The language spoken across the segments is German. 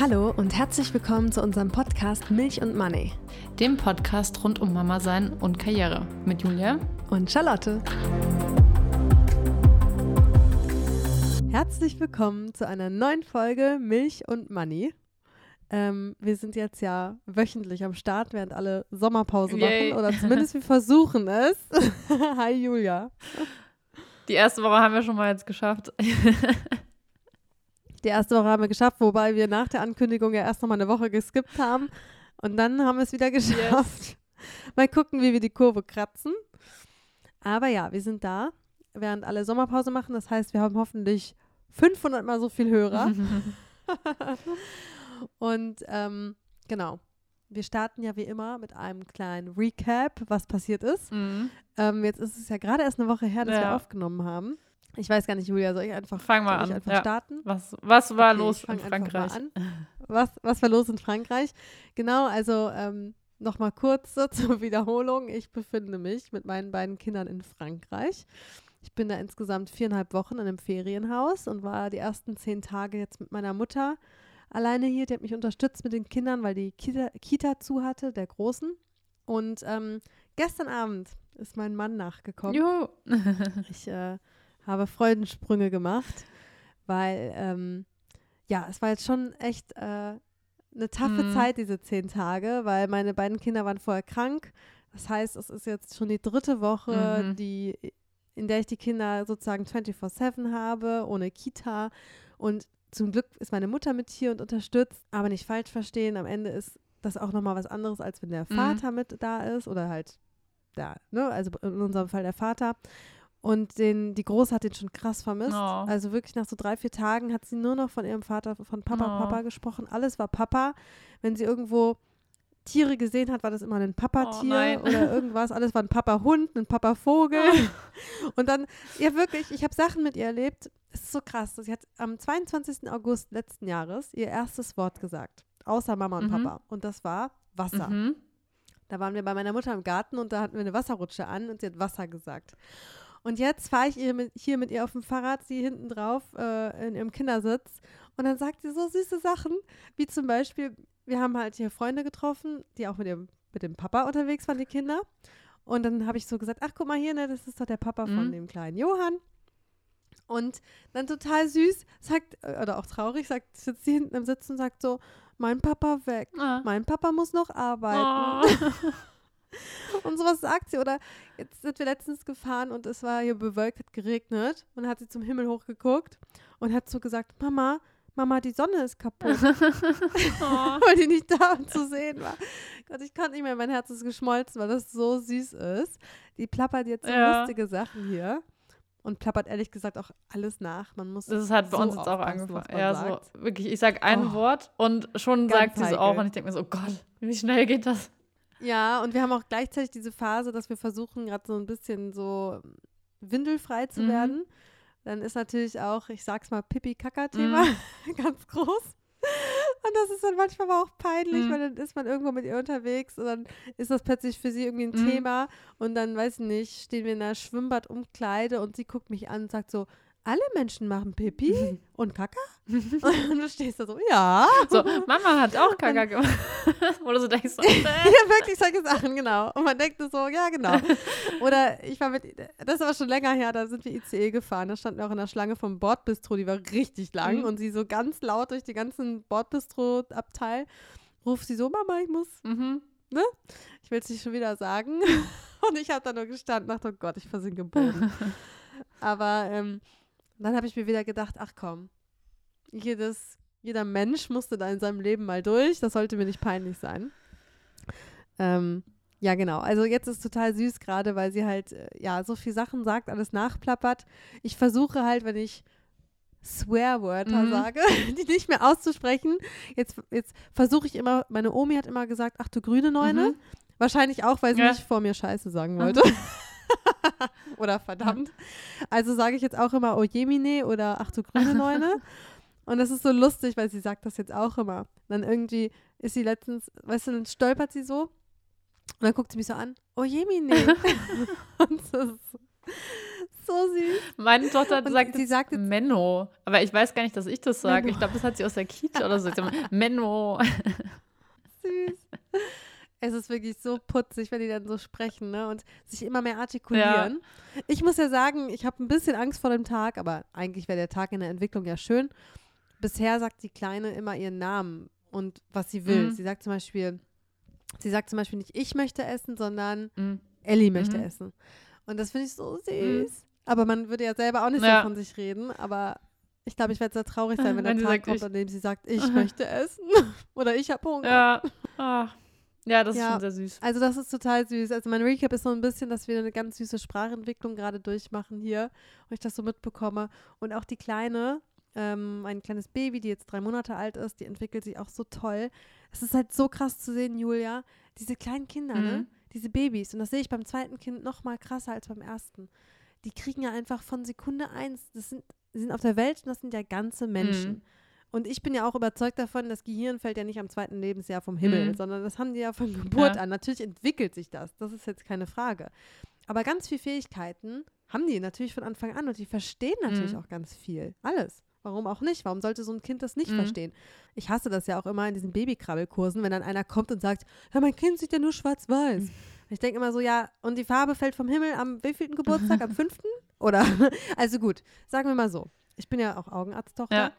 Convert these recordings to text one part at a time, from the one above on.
Hallo und herzlich willkommen zu unserem Podcast Milch und Money dem Podcast rund um Mama sein und Karriere mit Julia und Charlotte. Herzlich willkommen zu einer neuen Folge Milch und Money. Ähm, wir sind jetzt ja wöchentlich am Start, während alle Sommerpause Yay. machen oder zumindest wir versuchen es. Hi Julia. Die erste Woche haben wir schon mal jetzt geschafft. Die erste Woche haben wir geschafft, wobei wir nach der Ankündigung ja erst noch mal eine Woche geskippt haben. Und dann haben wir es wieder geschafft. Yes. Mal gucken, wie wir die Kurve kratzen. Aber ja, wir sind da, während alle Sommerpause machen. Das heißt, wir haben hoffentlich 500 mal so viel Hörer. Und ähm, genau. Wir starten ja wie immer mit einem kleinen Recap, was passiert ist. Mhm. Ähm, jetzt ist es ja gerade erst eine Woche her, dass ja. wir aufgenommen haben. Ich weiß gar nicht, Julia, soll ich einfach, Fang mal an. einfach ja. starten? Was, was war okay, los in Frankreich? Was, was war los in Frankreich? Genau, also ähm, nochmal kurz zur Wiederholung. Ich befinde mich mit meinen beiden Kindern in Frankreich. Ich bin da insgesamt viereinhalb Wochen in einem Ferienhaus und war die ersten zehn Tage jetzt mit meiner Mutter alleine hier. Die hat mich unterstützt mit den Kindern, weil die Kita, Kita zu hatte, der Großen. Und ähm, gestern Abend ist mein Mann nachgekommen. Juhu. ich äh, habe Freudensprünge gemacht, weil ähm, ja, es war jetzt schon echt äh, eine taffe mhm. Zeit, diese zehn Tage, weil meine beiden Kinder waren vorher krank. Das heißt, es ist jetzt schon die dritte Woche, mhm. die, in der ich die Kinder sozusagen 24-7 habe, ohne Kita. Und zum Glück ist meine Mutter mit hier und unterstützt, aber nicht falsch verstehen. Am Ende ist das auch nochmal was anderes, als wenn der mhm. Vater mit da ist oder halt da, ne? Also in unserem Fall der Vater. Und den, die Große hat den schon krass vermisst. Oh. Also wirklich nach so drei, vier Tagen hat sie nur noch von ihrem Vater, von Papa, oh. Papa gesprochen. Alles war Papa. Wenn sie irgendwo Tiere gesehen hat, war das immer ein Papa-Tier oh, oder irgendwas. Alles war ein Papa-Hund, ein Papa-Vogel. Und dann, ja wirklich, ich habe Sachen mit ihr erlebt. Es ist so krass. Sie hat am 22. August letzten Jahres ihr erstes Wort gesagt. Außer Mama und mhm. Papa. Und das war Wasser. Mhm. Da waren wir bei meiner Mutter im Garten und da hatten wir eine Wasserrutsche an und sie hat Wasser gesagt. Und jetzt fahre ich mit, hier mit ihr auf dem Fahrrad, sie hinten drauf äh, in ihrem Kindersitz. Und dann sagt sie so süße Sachen, wie zum Beispiel, wir haben halt hier Freunde getroffen, die auch mit, ihrem, mit dem Papa unterwegs waren, die Kinder. Und dann habe ich so gesagt, ach guck mal hier, ne, das ist doch der Papa mhm. von dem kleinen Johann. Und dann total süß sagt, äh, oder auch traurig, sagt, sitzt sie hinten im Sitz und sagt so, mein Papa weg, ah. mein Papa muss noch arbeiten. Oh. und sowas sagt sie. Oder jetzt sind wir letztens gefahren und es war hier bewölkt, hat geregnet. Und dann hat sie zum Himmel hochgeguckt und hat so gesagt, Mama, Mama, die Sonne ist kaputt. oh. weil die nicht da zu sehen war. Gott, ich kann nicht mehr, mein Herz ist geschmolzen, weil das so süß ist. Die plappert jetzt so ja. lustige Sachen hier. Und plappert ehrlich gesagt auch alles nach. Man muss das hat bei so uns jetzt auch angefangen. Ja, sagt. so wirklich. Ich sag ein oh. Wort und schon sagt sie es auch. Und ich denke mir so, oh Gott, wie schnell geht das? Ja, und wir haben auch gleichzeitig diese Phase, dass wir versuchen, gerade so ein bisschen so windelfrei zu mhm. werden. Dann ist natürlich auch, ich sag's mal, Pipi-Kaka-Thema mhm. ganz groß. Und das ist dann manchmal aber auch peinlich, mhm. weil dann ist man irgendwo mit ihr unterwegs und dann ist das plötzlich für sie irgendwie ein mhm. Thema. Und dann, weiß ich nicht, stehen wir in einer Schwimmbadumkleide und sie guckt mich an und sagt so, alle Menschen machen Pipi und Kaka? und du stehst da so, ja. So, Mama hat auch Kaka gemacht. Oder so denkst du, äh. ja, wirklich solche Sachen, genau. Und man denkt so, ja, genau. Oder ich war mit, das aber schon länger her, da sind wir ICE gefahren. Da standen wir auch in der Schlange vom Bordbistro, die war richtig lang. Mhm. Und sie so ganz laut durch die ganzen Bordbistro-Abteil ruft sie so, Mama, ich muss, mhm. ne? Ich will es nicht schon wieder sagen. und ich habe da nur gestanden dachte, oh Gott, ich versinke im Boden. Aber ähm, dann habe ich mir wieder gedacht, ach komm, jedes, jeder Mensch musste da in seinem Leben mal durch. Das sollte mir nicht peinlich sein. Ähm, ja, genau. Also jetzt ist total süß gerade, weil sie halt, äh, ja, so viel Sachen sagt, alles nachplappert. Ich versuche halt, wenn ich Swearwörter mhm. sage, die nicht mehr auszusprechen. Jetzt, jetzt versuche ich immer, meine Omi hat immer gesagt, ach du grüne Neune. Mhm. Wahrscheinlich auch, weil sie ja. nicht vor mir Scheiße sagen wollte. oder verdammt. Also sage ich jetzt auch immer Ojemine oder ach du grüne Neune. Und das ist so lustig, weil sie sagt das jetzt auch immer. Dann irgendwie ist sie letztens, weißt du, dann stolpert sie so und dann guckt sie mich so an, oh Jemine. und das ist so süß. Meine Tochter Und sagt, sie sagt jetzt- Menno. Aber ich weiß gar nicht, dass ich das sage. Ich glaube, das hat sie aus der Kita oder so. Menno. süß. Es ist wirklich so putzig, wenn die dann so sprechen ne? und sich immer mehr artikulieren. Ich muss ja sagen, ich habe ein bisschen Angst vor dem Tag, aber eigentlich wäre der Tag in der Entwicklung ja schön. Bisher sagt die Kleine immer ihren Namen und was sie will. Mhm. Sie sagt zum Beispiel, sie sagt zum Beispiel nicht, ich möchte essen, sondern Mhm. Ellie möchte Mhm. essen. Und das finde ich so süß. Aber man würde ja selber auch nicht Ja. so von sich reden, aber ich glaube, ich werde sehr traurig sein, wenn, Wenn der Tag kommt, an dem sie sagt, ich möchte essen. Oder ich habe Hunger. Ja. Ah. Ja, das ist Ja. schon sehr süß. Also das ist total süß. Also mein Recap ist so ein bisschen, dass wir eine ganz süße Sprachentwicklung gerade durchmachen hier und ich das so mitbekomme. Und auch die Kleine, ähm, ein kleines Baby, die jetzt drei Monate alt ist, die entwickelt sich auch so toll. Es ist halt so krass zu sehen, Julia. Diese kleinen Kinder, ne? Mhm. Diese Babys. Und das sehe ich beim zweiten Kind noch mal krasser als beim ersten. Die kriegen ja einfach von Sekunde eins, das sind, sind auf der Welt und das sind ja ganze Menschen. Mhm. Und ich bin ja auch überzeugt davon, das Gehirn fällt ja nicht am zweiten Lebensjahr vom Himmel, Mhm. sondern das haben die ja von Geburt Ja. an. Natürlich entwickelt sich das, das ist jetzt keine Frage. Aber ganz viele Fähigkeiten haben die natürlich von Anfang an und die verstehen natürlich Mhm. auch ganz viel. Alles. Warum auch nicht? Warum sollte so ein Kind das nicht Mhm. verstehen? Ich hasse das ja auch immer in diesen Babykrabbelkursen, wenn dann einer kommt und sagt, ja, mein Kind sieht ja nur schwarz-weiß. Mhm. Ich denke immer so, ja, und die Farbe fällt vom Himmel am wievielten Geburtstag? am fünften? Oder? Also gut, sagen wir mal so. Ich bin ja auch Augenarzttochter. Ja.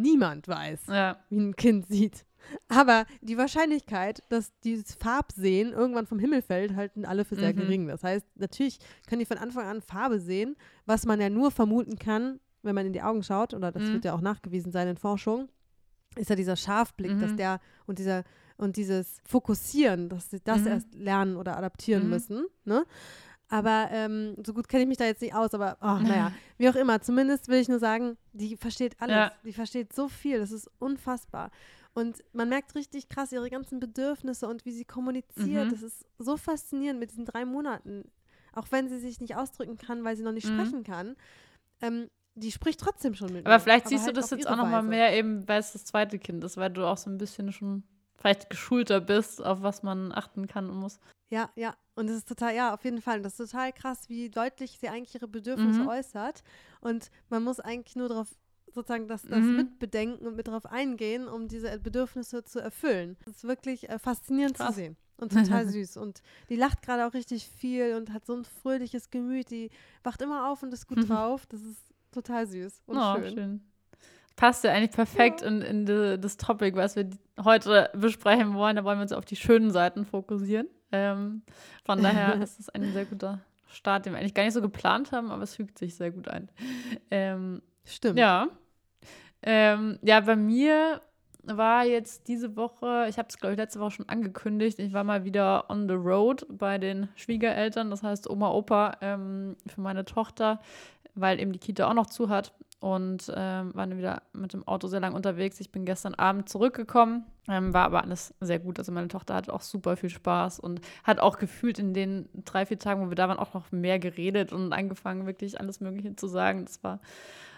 Niemand weiß, Ja. wie ein Kind sieht. Aber die Wahrscheinlichkeit, dass dieses Farbsehen irgendwann vom Himmel fällt, halten alle für sehr Mhm. gering. Das heißt, natürlich können die von Anfang an Farbe sehen, was man ja nur vermuten kann, wenn man in die Augen schaut, oder das Mhm. wird ja auch nachgewiesen sein in Forschung, ist ja dieser Scharfblick, dass Mhm. der und dieser und dieses Fokussieren, dass sie das Mhm. erst lernen oder adaptieren Mhm. müssen. Ne? Aber ähm, so gut kenne ich mich da jetzt nicht aus, aber oh, naja, wie auch immer. Zumindest will ich nur sagen, die versteht alles. Ja. Die versteht so viel. Das ist unfassbar. Und man merkt richtig krass ihre ganzen Bedürfnisse und wie sie kommuniziert. Mhm. Das ist so faszinierend mit diesen drei Monaten. Auch wenn sie sich nicht ausdrücken kann, weil sie noch nicht Mhm. sprechen kann. Ähm, die spricht trotzdem schon mit Aber mir. vielleicht siehst halt du das jetzt auch noch mal Weise. mehr eben, weil es das zweite Kind ist, weil du auch so ein bisschen schon vielleicht geschulter bist, auf was man achten kann und muss. Ja, ja. Und das ist total, ja, auf jeden Fall. Und das ist total krass, wie deutlich sie eigentlich ihre Bedürfnisse Mhm. äußert. Und man muss eigentlich nur darauf sozusagen das, das Mhm. mitbedenken und mit darauf eingehen, um diese Bedürfnisse zu erfüllen. Das ist wirklich äh, faszinierend Krass. zu sehen. Und total süß. Und die lacht gerade auch richtig viel und hat so ein fröhliches Gemüt. Die wacht immer auf und ist gut Mhm. drauf. Das ist total süß und oh, schön. Passt ja eigentlich perfekt Ja. in, in die, das Topic, was wir heute besprechen wollen. Da wollen wir uns auf die schönen Seiten fokussieren. Ähm, von daher ist es ein sehr guter Start, den wir eigentlich gar nicht so geplant haben, aber es fügt sich sehr gut ein. Ähm, Stimmt. Ja. Ähm, ja, bei mir war jetzt diese Woche, ich habe es, glaube ich, letzte Woche schon angekündigt, ich war mal wieder on the road bei den Schwiegereltern, das heißt Oma, Opa ähm, für meine Tochter, weil eben die Kita auch noch zu hat und ähm, waren wieder mit dem Auto sehr lang unterwegs. Ich bin gestern Abend zurückgekommen, ähm, war aber alles sehr gut. Also meine Tochter hatte auch super viel Spaß und hat auch gefühlt in den drei, vier Tagen, wo wir da waren, auch noch mehr geredet und angefangen, wirklich alles Mögliche zu sagen. Das war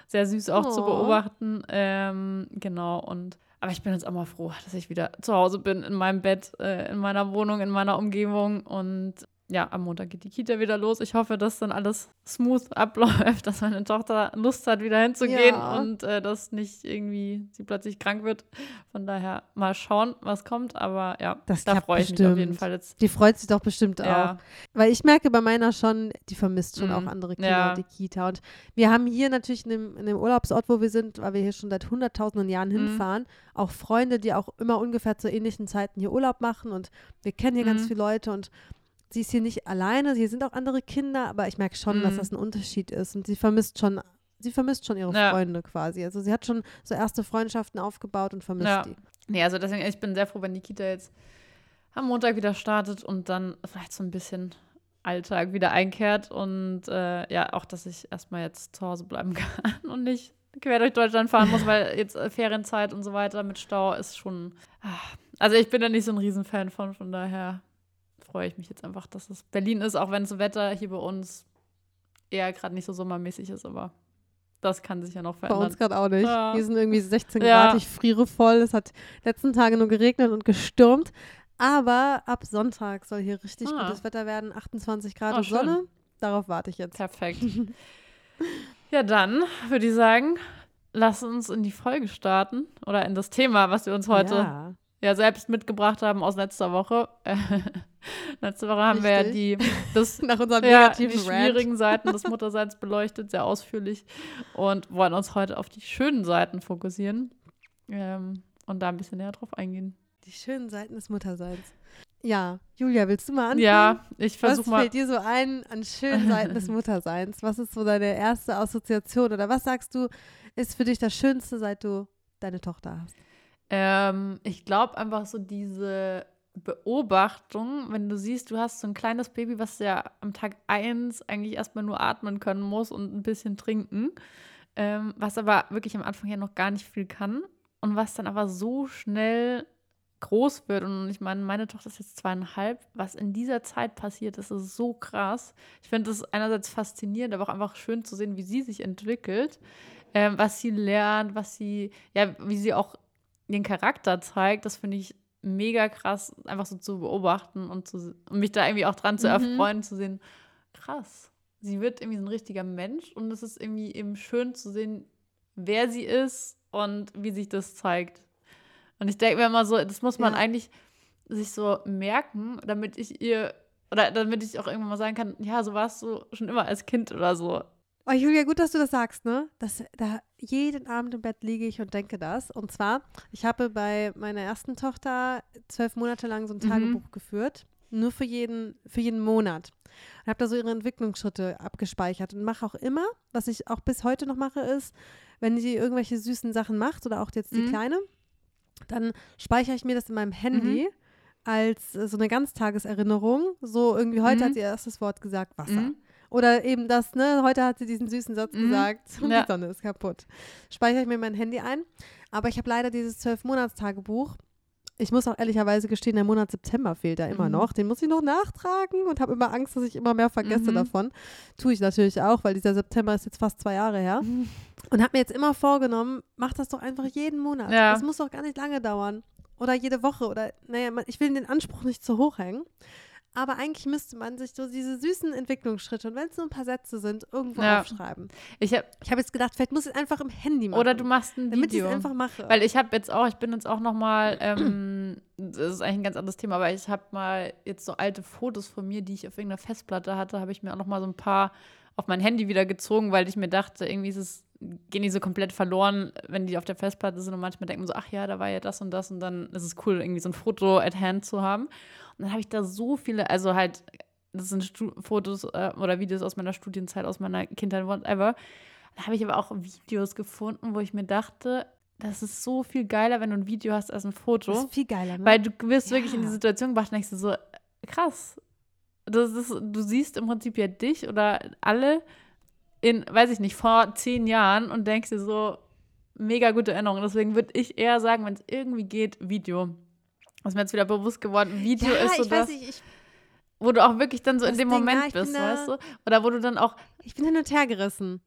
sehr süß auch zu Oh. beobachten. Ähm, genau, und aber ich bin jetzt auch mal froh, dass ich wieder zu Hause bin, in meinem Bett, äh, in meiner Wohnung, in meiner Umgebung. Und ja, am Montag geht die Kita wieder los. Ich hoffe, dass dann alles smooth abläuft, dass meine Tochter Lust hat, wieder hinzugehen Ja. und äh, dass nicht irgendwie sie plötzlich krank wird. Von daher mal schauen, was kommt. Aber ja, Das da freue ich mich auf jeden bestimmt. Fall jetzt. Die freut sich doch bestimmt auch. Ja, Weil ich merke bei meiner schon, die vermisst schon Mhm. auch andere Kinder Ja. und die Kita. Und wir haben hier natürlich in dem, in dem Urlaubsort, wo wir sind, weil wir hier schon seit hunderttausenden Jahren Mhm. hinfahren, auch Freunde, die auch immer ungefähr zu ähnlichen Zeiten hier Urlaub machen. Und wir kennen hier ganz Mhm. viele Leute und sie ist hier nicht alleine, hier sind auch andere Kinder, aber ich merke schon, dass Mhm. das ein Unterschied ist. Und sie vermisst schon, sie vermisst schon ihre Ja. Freunde quasi. Also sie hat schon so erste Freundschaften aufgebaut und vermisst Ja. die. Nee, also deswegen, ich bin sehr froh, wenn die Kita jetzt am Montag wieder startet und dann vielleicht so ein bisschen Alltag wieder einkehrt und äh, ja, auch, dass ich erstmal jetzt zu Hause bleiben kann und nicht quer durch Deutschland fahren muss, weil jetzt äh, Ferienzeit und so weiter mit Stau ist schon. ah. Also ich bin da nicht so ein Riesenfan von, von daher freue ich mich jetzt einfach, dass es Berlin ist, auch wenn das Wetter hier bei uns eher gerade nicht so sommermäßig ist, aber Das kann sich ja noch Bei verändern. uns gerade auch nicht. Ja. Hier sind irgendwie 16 Ja. Grad, ich friere voll. Es hat letzten Tage nur geregnet und gestürmt. Aber ab Sonntag soll hier richtig Ah. gutes Wetter werden. 28 Grad Ah, und schön. Sonne. Darauf warte ich jetzt. Perfekt. ja, dann würde ich sagen, lass uns in die Folge starten oder in das Thema, was wir uns heute ja, Ja. selbst mitgebracht haben aus letzter Woche. Letzte Woche haben wir ja die, das, Nach unserem ja, negativen die Rant. schwierigen Seiten des Mutterseins beleuchtet, sehr ausführlich und wollen uns heute auf die schönen Seiten fokussieren ähm, und da ein bisschen näher drauf eingehen. Die schönen Seiten des Mutterseins. Ja, Julia, willst du mal anfangen? Ja, ich Was versuche mal. fällt dir so ein an schönen Seiten des Mutterseins? Was ist so deine erste Assoziation? Oder was sagst du, ist für dich das Schönste, seit du deine Tochter hast? Ähm, ich glaube einfach so diese Beobachtung, wenn du siehst, du hast so ein kleines Baby, was ja am Tag eins eigentlich erstmal nur atmen können muss und ein bisschen trinken, ähm, was aber wirklich am Anfang ja noch gar nicht viel kann und was dann aber so schnell groß wird. Und ich meine, meine Tochter ist jetzt zweieinhalb. Was in dieser Zeit passiert, das ist so krass. Ich finde es einerseits faszinierend, aber auch einfach schön zu sehen, wie sie sich entwickelt, ähm, was sie lernt, was sie, ja, wie sie auch den Charakter zeigt. Das finde ich mega krass, einfach so zu beobachten und, zu, und mich da irgendwie auch dran zu Mhm. erfreuen, zu sehen, krass. Sie wird irgendwie so ein richtiger Mensch und es ist irgendwie eben schön zu sehen, wer sie ist und wie sich das zeigt. Und ich denke mir immer so, das muss man Ja. eigentlich sich so merken, damit ich ihr, oder damit ich auch irgendwann mal sagen kann, ja, so warst du schon immer als Kind oder so. Oh, Julia, gut, dass du das sagst, ne? Das, da, jeden Abend im Bett liege ich und denke das. Und zwar, ich habe bei meiner ersten Tochter zwölf Monate lang so ein Mhm. Tagebuch geführt. Nur für jeden, für jeden Monat. Und habe da so ihre Entwicklungsschritte abgespeichert und mache auch immer, was ich auch bis heute noch mache, ist, wenn sie irgendwelche süßen Sachen macht oder auch jetzt die Mhm. Kleine, dann speichere ich mir das in meinem Handy als äh, so eine Ganztageserinnerung. So irgendwie heute Mhm. hat sie ihr erstes Wort gesagt, Wasser. Mhm. Oder eben das, ne, heute hat sie diesen süßen Satz Mhm. gesagt Ja. die Sonne ist kaputt. Speichere ich mir mein Handy ein. Aber ich habe leider dieses Zwölf-Monats-Tagebuch. Ich muss auch ehrlicherweise gestehen, der Monat September fehlt da immer Mhm. noch. Den muss ich noch nachtragen und habe immer Angst, dass ich immer mehr vergesse Mhm. davon. Tue ich natürlich auch, weil dieser September ist jetzt fast zwei Jahre her. Mhm. Und habe mir jetzt immer vorgenommen, mach das doch einfach jeden Monat. Ja. Das muss doch gar nicht lange dauern. Oder jede Woche. Oder, naja, ich will den Anspruch nicht zu hoch hängen. Aber eigentlich müsste man sich so diese süßen Entwicklungsschritte und wenn es nur ein paar Sätze sind, irgendwo Ja. aufschreiben. Ich hab, Ich habe jetzt gedacht, vielleicht muss ich es einfach im Handy machen. oder du machst ein damit ich Video. es einfach mache. Weil ich habe jetzt auch, ich bin jetzt auch noch mal, ähm, das ist eigentlich ein ganz anderes Thema, aber ich habe mal jetzt so alte Fotos von mir, die ich auf irgendeiner Festplatte hatte, habe ich mir auch noch mal so ein paar auf mein Handy wieder gezogen, weil ich mir dachte, irgendwie ist es, gehen die so komplett verloren, wenn die auf der Festplatte sind und manchmal denkt man so, ach ja, da war ja das und das und dann ist es cool, irgendwie so ein Foto at hand zu haben. Und dann habe ich da so viele, also halt, das sind Stu Fotos äh, oder Videos aus meiner Studienzeit, aus meiner Kindheit, whatever. Da habe ich aber auch Videos gefunden, wo ich mir dachte, das ist so viel geiler, wenn du ein Video hast als ein Foto. das ist viel geiler, ne? Weil du wirst wirklich in die Ja. Situation gebracht und denkst so, krass. Das ist, du siehst im Prinzip ja dich oder alle in, weiß ich nicht, vor zehn Jahren und denkst dir so, mega gute Erinnerung. Deswegen würde ich eher sagen, wenn es irgendwie geht, Video. Was mir jetzt wieder bewusst geworden, Video ja, ist so ich weiß das, nicht, ich, wo du auch wirklich dann so in Das dem Ding, Moment ja, bist, da- weißt du? Oder wo du dann auch, ich bin hin und her gerissen.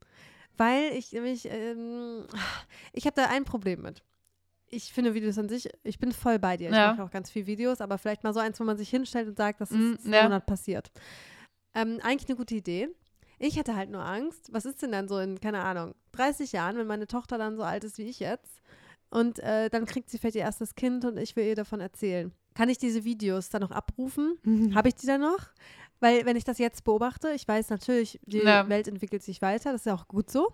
Weil ich nämlich, ähm, ich habe da ein Problem mit. Ich finde Videos an sich, ich bin voll bei dir. Ich Ja. mache auch ganz viel Videos, aber vielleicht mal so eins, wo man sich hinstellt und sagt, das ist Mm, ja. Monat passiert. Ähm, eigentlich eine gute Idee. Ich hätte halt nur Angst, was ist denn dann so in, keine Ahnung, 30 Jahren, wenn meine Tochter dann so alt ist wie ich jetzt und äh, dann kriegt sie vielleicht ihr erstes Kind und ich will ihr davon erzählen. Kann ich diese Videos dann noch abrufen? Habe ich die dann noch? Weil, wenn ich das jetzt beobachte, ich weiß natürlich, die Ja. Welt entwickelt sich weiter, das ist ja auch gut so.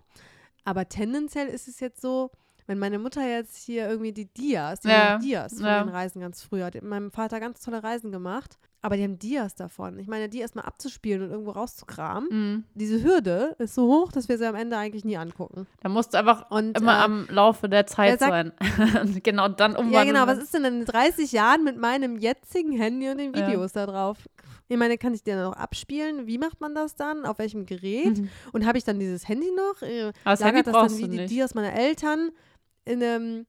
Aber tendenziell ist es jetzt so, wenn meine Mutter jetzt hier irgendwie die Dias, die Ja. Dias von Ja. den Reisen ganz früher, hat mit meinem Vater ganz tolle Reisen gemacht, aber die haben Dias davon. Ich meine, die erstmal abzuspielen und irgendwo rauszukramen, mh, diese Hürde ist so hoch, dass wir sie am Ende eigentlich nie angucken. da musst du einfach Und, immer äh, am Laufe der Zeit sagt- sein. Genau dann umwandeln. Ja, genau. Was ist denn in 30 Jahren mit meinem jetzigen Handy und den Ja. Videos da drauf? Ich meine, kann ich die dann noch abspielen? Wie macht man das dann? Auf welchem Gerät? Mhm. Und habe ich dann dieses Handy noch? Äh, Aber das Handy das dann wie die nicht. Dias meiner Eltern in einem.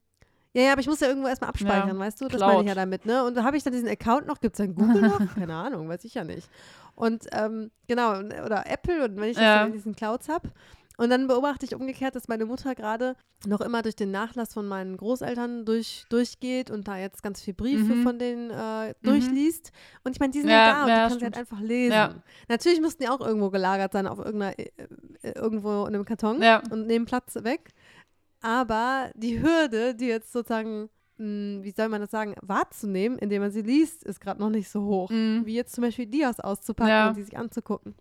Ja, ja, aber ich muss ja irgendwo erstmal abspeichern, Ja, weißt du? Das Cloud. meine ich ja damit, ne? Und da habe ich dann diesen Account noch, gibt es dann Google noch? Keine Ahnung, weiß ich ja nicht. Und ähm, genau, oder Apple, und wenn ich das Ja. dann in diesen Clouds habe. Und dann beobachte ich umgekehrt, dass meine Mutter gerade noch immer durch den Nachlass von meinen Großeltern durch, durchgeht und da jetzt ganz viele Briefe Mhm. von denen äh, Mhm. durchliest. Und ich meine, die sind Ja, ja, da und ja, die kann sie stimmt. halt einfach lesen. Ja. Natürlich mussten die auch irgendwo gelagert sein, auf irgendeiner, äh, irgendwo in einem Karton und nehmen Platz weg. Aber die Hürde, die jetzt sozusagen, mh, wie soll man das sagen, wahrzunehmen, indem man sie liest, ist gerade noch nicht so hoch. Mhm. Wie jetzt zum Beispiel Dias auszupacken Ja. und die sich anzugucken.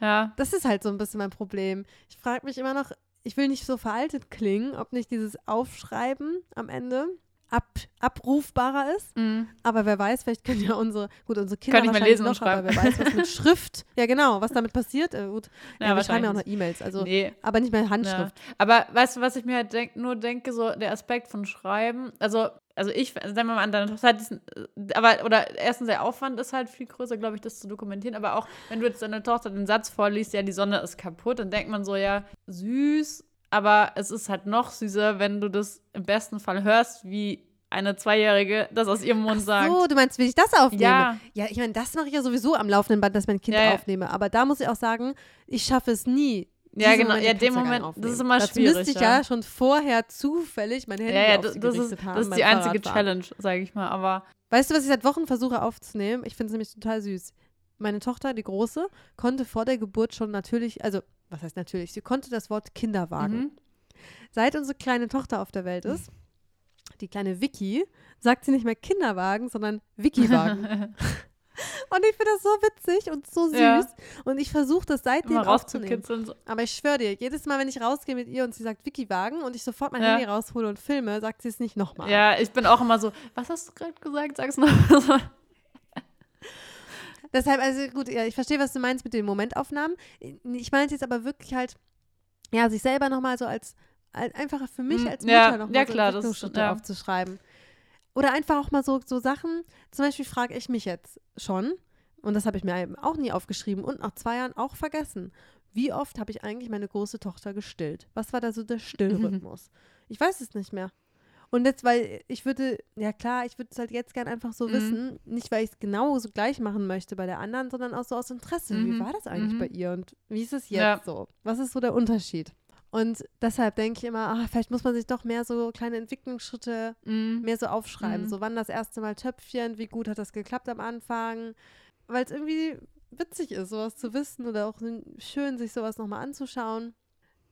Ja. Das ist halt so ein bisschen mein Problem. Ich frage mich immer noch, ich will nicht so veraltet klingen, ob nicht dieses Aufschreiben am Ende ab, abrufbarer ist. Mhm. Aber wer weiß, vielleicht können ja unsere, gut, unsere Kinder Kann ich mal wahrscheinlich lesen und noch, aber wer weiß, was mit Schrift, ja genau, was damit passiert. Äh, gut, ja, wir schreiben ja auch noch E-Mails, also, Nee. aber nicht mehr Ja. Handschrift. Aber weißt du, was ich mir halt denk, nur denke, so der Aspekt von Schreiben, also, also ich, sagen wir mal an deiner Tochter, diesen, äh, aber, oder erstens der Aufwand ist halt viel größer, glaube ich, das zu dokumentieren, aber auch, wenn du jetzt deiner Tochter den Satz vorliest, ja, die Sonne ist kaputt, dann denkt man so, ja, süß, aber es ist halt noch süßer, wenn du das im besten Fall hörst, wie eine Zweijährige das aus ihrem Mund sagt. So, du meinst, will ich das aufnehmen? Ja. Ja, ich meine, das mache ich ja sowieso am laufenden Band, dass ich mein Kind Ja, ja. aufnehme. Aber da muss ich auch sagen, ich schaffe es nie. Ja, genau, Moment ja, Pizzagang Moment, das ist immer schwierig, müsste ich ja. schon vorher zufällig mein Handy ja, ja, das, das, ist, haben das ist die einzige. Challenge, sage ich mal, aber Weißt du, was ich seit Wochen versuche aufzunehmen? Ich finde es nämlich total süß. Meine Tochter, die Große, konnte vor der Geburt schon natürlich, also, was heißt natürlich, sie konnte das Wort Kinderwagen. Mhm. Seit unsere kleine Tochter auf der Welt ist, die kleine Vicky, sagt sie nicht mehr Kinderwagen, sondern Wickiwagen. und ich finde das so witzig und so süß. Ja. Und ich versuche das seitdem immer aufzunehmen. So. Aber ich schwöre dir, jedes Mal, wenn ich rausgehe mit ihr und sie sagt Wickiwagen und ich sofort mein Ja. Handy raushole und filme, sagt sie es nicht nochmal. Ja, ich bin auch immer so, was hast du gerade gesagt? Sag's noch. Deshalb, also gut, ja, ich verstehe, was du meinst mit den Momentaufnahmen. Ich meine jetzt aber wirklich halt, ja, sich selber nochmal so als, als einfach für mich Mm, als Mutter ja, nochmal ja, so klar, Entwicklungsschritte ja. aufzuschreiben. Oder einfach auch mal so, so Sachen, zum Beispiel frage ich mich jetzt schon, und das habe ich mir eben auch nie aufgeschrieben und nach zwei Jahren auch vergessen, wie oft habe ich eigentlich meine große Tochter gestillt? Was war da so der Stillrhythmus? Ich weiß es nicht mehr. Und jetzt, weil ich würde, ja klar, ich würde es halt jetzt gern einfach so Mhm. wissen, nicht weil ich es genau so gleich machen möchte bei der anderen, sondern auch so aus Interesse. Wie Mhm. war das eigentlich Mhm. bei ihr und wie ist es jetzt Ja. so? Was ist so der Unterschied? Und deshalb denke ich immer, ach, vielleicht muss man sich doch mehr so kleine Entwicklungsschritte Mhm. mehr so aufschreiben. Mhm. So wann das erste Mal Töpfchen, wie gut hat das geklappt am Anfang. Weil es irgendwie witzig ist, sowas zu wissen oder auch schön, sich sowas nochmal anzuschauen.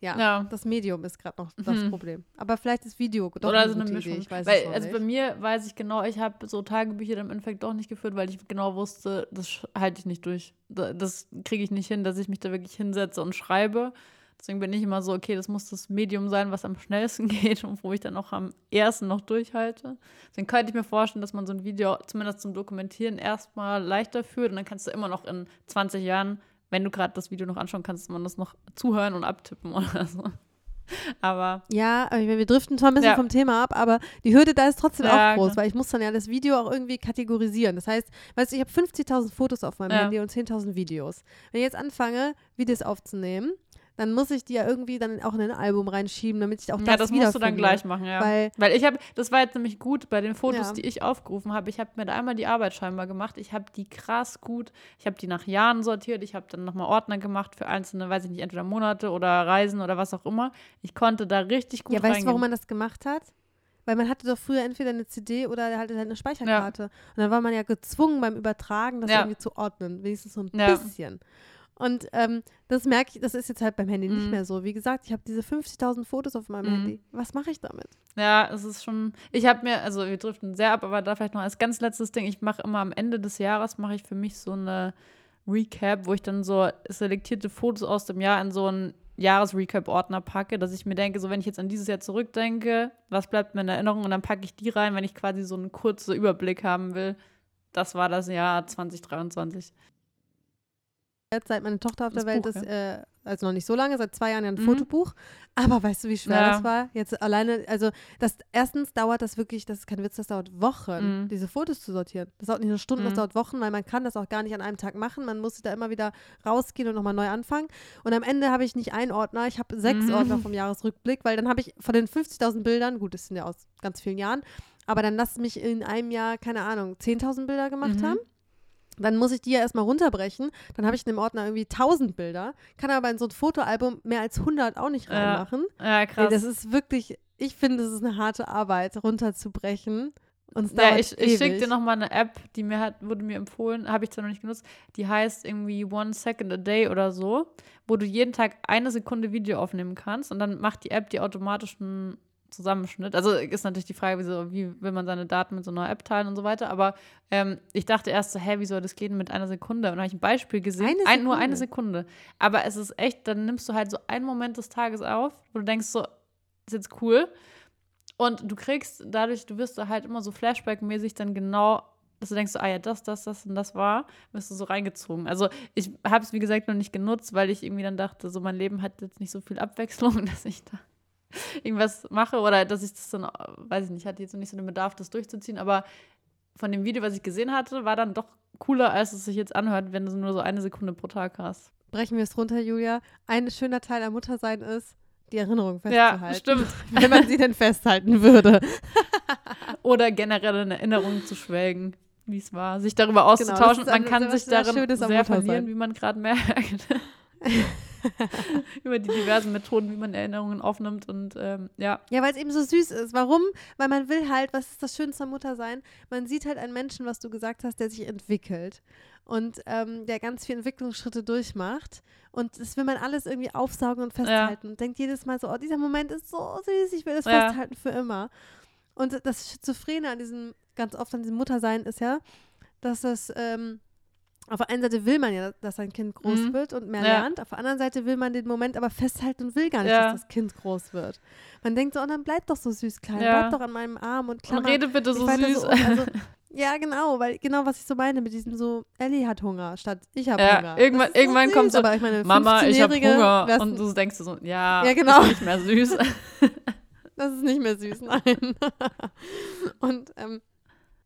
Ja, Ja. das Medium ist gerade noch das Mhm. Problem. Aber vielleicht ist Video doch Oder eine so eine Mischung. Idee. Ich weiß weil, es also bei nicht. mir weiß ich genau, ich habe so Tagebücher im Endeffekt doch nicht geführt, weil ich genau wusste, das halte ich nicht durch. Da- Das kriege ich nicht hin, dass ich mich da wirklich hinsetze und schreibe. Deswegen bin ich immer so, okay, das muss das Medium sein, was am schnellsten geht und wo ich dann auch am ersten noch durchhalte. Deswegen könnte ich mir vorstellen, dass man so ein Video zumindest zum Dokumentieren erstmal leichter führt und dann kannst du immer noch in 20 Jahren, wenn du gerade das Video noch anschauen kannst, man das noch zuhören und abtippen oder so. Aber Ja, ich meine, wir driften zwar ein bisschen Ja. vom Thema ab, aber die Hürde da ist trotzdem Ja, auch groß, klar. weil ich muss dann ja das Video auch irgendwie kategorisieren. Das heißt, weißt du, ich habe 50.000 Fotos auf meinem Ja. Handy und 10.000 Videos. Wenn ich jetzt anfange, Videos aufzunehmen, dann muss ich die ja irgendwie dann auch in ein Album reinschieben, damit ich auch das ja, das musst du dann gleich machen, ja. Weil, Weil ich habe, das war jetzt nämlich gut bei den Fotos, Ja. die ich aufgerufen habe. Ich habe mir da einmal die Arbeit scheinbar gemacht. Ich habe die krass gut, ich habe die nach Jahren sortiert. Ich habe dann nochmal Ordner gemacht für einzelne, weiß ich nicht, entweder Monate oder Reisen oder was auch immer. Ich konnte da richtig gut ja, weißt du, warum man das gemacht hat? Weil man hatte doch früher entweder eine CD oder halt eine Speicherkarte. Und dann war man ja gezwungen beim Übertragen, das Ja. irgendwie zu ordnen, wenigstens so ein Ja. bisschen. Und ähm, das merke ich, das ist jetzt halt beim Handy nicht Mhm. mehr so. Wie gesagt, ich habe diese 50.000 Fotos auf meinem Mhm. Handy. Was mache ich damit? Ja, es ist schon. Ich habe mir, also wir driften sehr ab, aber da vielleicht noch als ganz letztes Ding, ich mache immer am Ende des Jahres, mache ich für mich so eine Recap, wo ich dann so selektierte Fotos aus dem Jahr in so einen Jahresrecap-Ordner packe, dass ich mir denke, so wenn ich jetzt an dieses Jahr zurückdenke, was bleibt mir in Erinnerung und dann packe ich die rein, wenn ich quasi so einen kurzen Überblick haben will. Das war das Jahr 2023. Jetzt, seit meine Tochter auf der Das Welt Buch, ist, äh, also noch nicht so lange, seit zwei Jahren ja ein Mhm. Fotobuch. Aber weißt du, wie schwer Ja. das war? Jetzt alleine, also das erstens dauert das wirklich, das ist kein Witz, das dauert Wochen, Mhm. diese Fotos zu sortieren. Das dauert nicht nur Stunden, das Mhm. dauert Wochen, weil man kann das auch gar nicht an einem Tag machen. Man muss da immer wieder rausgehen und nochmal neu anfangen. Und am Ende habe ich nicht einen Ordner, ich habe sechs Mhm. Ordner vom Jahresrückblick, weil dann habe ich von den 50.000 Bildern, gut, das sind ja aus ganz vielen Jahren, aber dann lass mich in einem Jahr, keine Ahnung, 10.000 Bilder gemacht Mhm. haben. Dann muss ich die ja erstmal runterbrechen. Dann habe ich in dem Ordner irgendwie 1000 Bilder. Kann aber in so ein Fotoalbum mehr als 100 auch nicht Ja. reinmachen. Ja, Ey, krass. das ist wirklich, ich finde, das ist eine harte Arbeit, runterzubrechen. Und ja, ich, ich schicke dir nochmal eine App, die mir hat, wurde mir empfohlen, habe ich zwar noch nicht genutzt, die heißt irgendwie One Second a Day oder so, wo du jeden Tag eine Sekunde Video aufnehmen kannst und dann macht die App die automatischen Zusammenschnitt. Also ist natürlich die Frage, wieso, wie will man seine Daten mit so einer App teilen und so weiter. Aber ähm, ich dachte erst so, hä, wie soll das gehen mit einer Sekunde? Und dann habe ich ein Beispiel gesehen. Eine Ein, nur eine Sekunde. Aber es ist echt, dann nimmst du halt so einen Moment des Tages auf, wo du denkst so, ist jetzt cool. Und du kriegst dadurch, du wirst da halt immer so Flashback-mäßig dann genau, dass du denkst, so, ah ja, das, das, das und das war, wirst du so reingezogen. Also ich habe es, wie gesagt, noch nicht genutzt, weil ich irgendwie dann dachte, so mein Leben hat jetzt nicht so viel Abwechslung, dass ich da irgendwas mache oder dass ich das dann, weiß ich nicht, hatte jetzt noch nicht so den Bedarf, das durchzuziehen, aber von dem Video, was ich gesehen hatte, war dann doch cooler, als es sich jetzt anhört, wenn du nur so eine Sekunde pro Tag hast. Brechen wir es runter, Julia. Ein schöner Teil am Muttersein ist, die Erinnerung Ja, festzuhalten. stimmt. Wenn man sie denn festhalten würde. Oder generell in Erinnerungen zu schwelgen, wie es war, sich darüber auszutauschen. Genau, das ist man ein- kann sich darin sehr verlieren, wie man gerade merkt. Über die diversen Methoden, wie man Erinnerungen aufnimmt und ähm, ja. Ja, weil es eben so süß ist. Warum? Weil man will halt, was ist das Schönste am Muttersein? Man sieht halt einen Menschen, was du gesagt hast, der sich entwickelt und ähm, der ganz viele Entwicklungsschritte durchmacht. Und das will man alles irgendwie aufsaugen und festhalten und denkt jedes Mal so, oh, dieser Moment ist so süß, ich will das Ja. festhalten für immer. Und das Schizophrene an diesem, ganz oft an diesem Muttersein ist ja, dass das, ähm, auf der einen Seite will man ja, dass sein Kind groß Mhm. wird und mehr Ja. lernt. Auf der anderen Seite will man den Moment aber festhalten und will gar nicht, Ja. dass das Kind groß wird. Man denkt so, oh, dann bleib doch so süß klein, Ja. bleib doch an meinem Arm und Und klammer rede bitte so süß. So, also, ja, genau, weil genau was ich so meine mit diesem so, Ellie hat Hunger statt ich habe Hunger. irgendwann- ist irgendwann süß, kommt so, aber ich meine, Mama, ich habe 15-Jährige Hunger. Und du denkst so, ja, Ja, genau. ist nicht mehr süß. Das ist nicht mehr süß, nein. und ähm,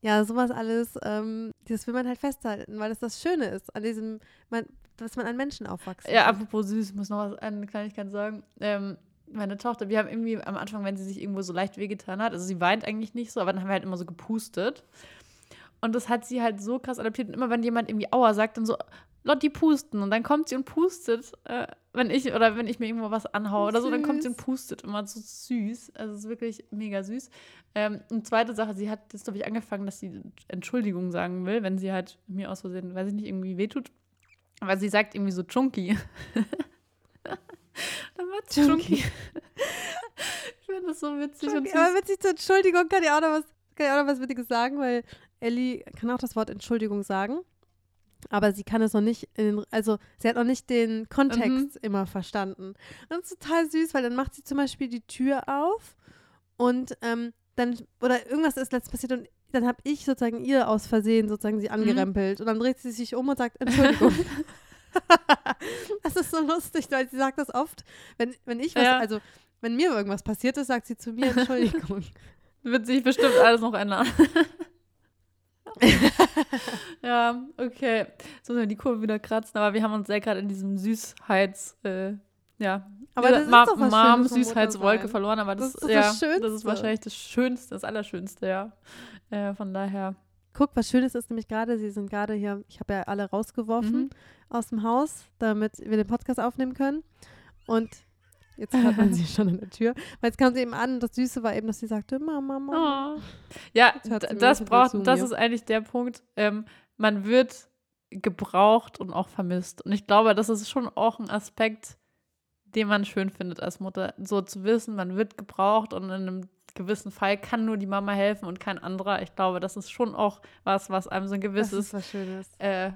ja, sowas alles, ähm, das will man halt festhalten, weil das das Schöne ist an diesem, man, dass man an Menschen aufwachsen Ja, apropos süß, ich muss noch was, eine Kleinigkeit sagen. Ähm, meine Tochter, wir haben irgendwie am Anfang, wenn sie sich irgendwo so leicht wehgetan hat, also sie weint eigentlich nicht so, aber dann haben wir halt immer so gepustet. Und das hat sie halt so krass adaptiert. Und immer wenn jemand irgendwie Aua sagt, dann so, Lotti pusten. Und dann kommt sie und pustet, äh, wenn ich, oder wenn ich mir irgendwo was anhaue oder so, dann kommt sie und pustet. Immer so süß. Also es ist wirklich mega süß. Ähm, und zweite Sache, sie hat jetzt, glaube ich, angefangen, dass sie Entschuldigung sagen will, wenn sie halt mir aus Versehen, weiß ich nicht, irgendwie wehtut. Aber sie sagt irgendwie so Chunky. Dann war Chunky. Chunky. ich finde das so witzig und Okay, süß. aber witzig zur Entschuldigung kann ich auch noch was, kann ich auch noch was Wittiges sagen, weil Ellie kann auch das Wort Entschuldigung sagen. Aber sie kann es noch nicht, in, den- also sie hat noch nicht den Kontext Mhm. immer verstanden. Und das ist total süß, weil dann macht sie zum Beispiel die Tür auf und ähm, dann, oder irgendwas ist letztens passiert und dann habe ich sozusagen ihr aus Versehen sozusagen Mhm. sie angerempelt und dann dreht sie sich um und sagt Entschuldigung. das ist so lustig, weil sie sagt das oft, wenn, wenn ich was, Ja. also wenn mir irgendwas passiert ist, sagt sie zu mir Entschuldigung. Wird sich bestimmt alles noch ändern. ja, okay. Jetzt müssen wir die Kurve wieder kratzen, aber wir haben uns sehr gerade in diesem Süßheits, äh, ja, Aber das ist doch was Mom Schönes Süßheitswolke verloren, aber das, Das ist ja, das das ist Schönste. wahrscheinlich das Schönste, das Allerschönste, ja. Äh, von daher. Guck, was Schönes ist nämlich gerade, sie sind gerade hier, ich habe ja alle rausgeworfen Mhm. aus dem Haus, damit wir den Podcast aufnehmen können. Und jetzt hört man sie schon an der Tür. Weil jetzt kam sie eben an und das Süße war eben, dass sie sagte, Mama, Mama. Oh. Ja, das braucht, das ist eigentlich der Punkt. Ähm, man wird gebraucht und auch vermisst. Und ich glaube, das ist schon auch ein Aspekt, den man schön findet als Mutter. So zu wissen, man wird gebraucht und in einem gewissen Fall kann nur die Mama helfen und kein anderer. Ich glaube, das ist schon auch was, was einem so ein Das gewisses ist was Schönes. äh,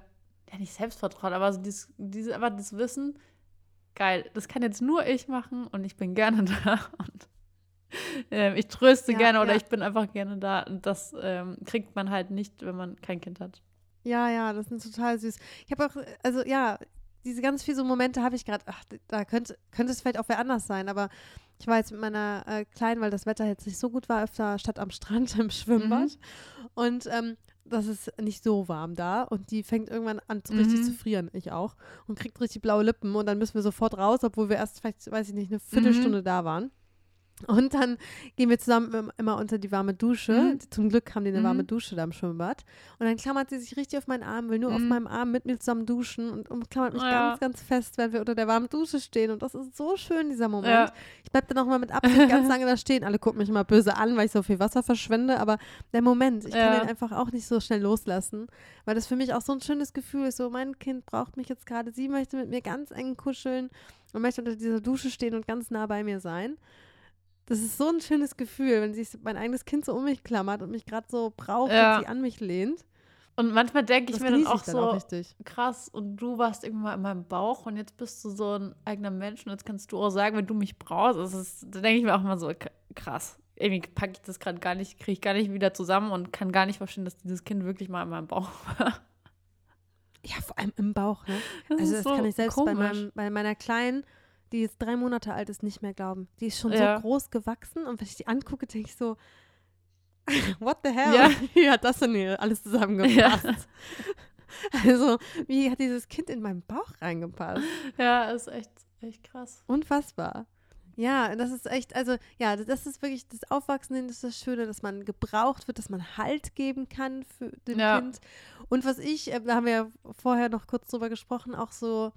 ja nicht Selbstvertrauen, aber so dieses, diese, aber das Wissen, geil, das kann jetzt nur ich machen und ich bin gerne da und ähm, ich tröste Ja, gerne oder ja. ich bin einfach gerne da und das ähm, kriegt man halt nicht, wenn man kein Kind hat. Ja, ja, das sind total süß. Ich habe auch, also ja, diese ganz viele so Momente habe ich gerade, ach, da könnte, könnte es vielleicht auch wer anders sein, aber ich war jetzt mit meiner äh, Kleinen, weil das Wetter jetzt nicht so gut war, öfter statt am Strand im Schwimmbad. Mhm. Und ähm, das ist nicht so warm da und die fängt irgendwann an, richtig Mhm. zu frieren, ich auch, und kriegt richtig blaue Lippen und dann müssen wir sofort raus, obwohl wir erst vielleicht, weiß ich nicht, eine Viertelstunde Mhm. da waren. Und dann gehen wir zusammen immer unter die warme Dusche. Mhm. Zum Glück haben die eine Mhm. warme Dusche da im Schwimmbad. Und dann klammert sie sich richtig auf meinen Arm, will nur auf Mhm. meinem Arm mit mir zusammen duschen und umklammert mich Ja. ganz, ganz fest, wenn wir unter der warmen Dusche stehen. Und das ist so schön, dieser Moment. Ja. Ich bleib dann auch mal mit Absicht ganz lange da stehen. Alle gucken mich immer böse an, weil ich so viel Wasser verschwende. Aber der Moment, ich kann Ja. den einfach auch nicht so schnell loslassen, weil das für mich auch so ein schönes Gefühl ist. So, mein Kind braucht mich jetzt gerade. Sie möchte mit mir ganz eng kuscheln und möchte unter dieser Dusche stehen und ganz nah bei mir sein. Das ist so ein schönes Gefühl, wenn sich mein eigenes Kind so um mich klammert und mich gerade so braucht Ja. und sie an mich lehnt. Und manchmal denke ich Das mir dann auch dann so, auch richtig. krass, und du warst irgendwann mal in meinem Bauch und jetzt bist du so ein eigener Mensch und jetzt kannst du auch sagen, wenn du mich brauchst. Das ist, da denke ich mir auch immer so, krass. Irgendwie packe ich das gerade gar nicht, kriege ich gar nicht wieder zusammen und kann gar nicht verstehen, dass dieses Kind wirklich mal in meinem Bauch war. Ja, vor allem im Bauch. Ne? Das Also ist das so kann ich selbst bei, meinem, bei meiner Kleinen, die jetzt drei Monate alt ist, nicht mehr glauben. Die ist schon Ja. so groß gewachsen und wenn ich die angucke, denke ich so, what the hell? Ja. Wie hat das denn hier alles zusammengepasst? Also, wie hat dieses Kind in meinen Bauch reingepasst? Ja, ist echt, echt krass. Unfassbar. Ja, das ist echt, also ja, das ist wirklich das Aufwachsen, das ist das Schöne, dass man gebraucht wird, dass man Halt geben kann für dem Ja. Kind. Und was ich, äh, da haben wir ja vorher noch kurz drüber gesprochen, auch so,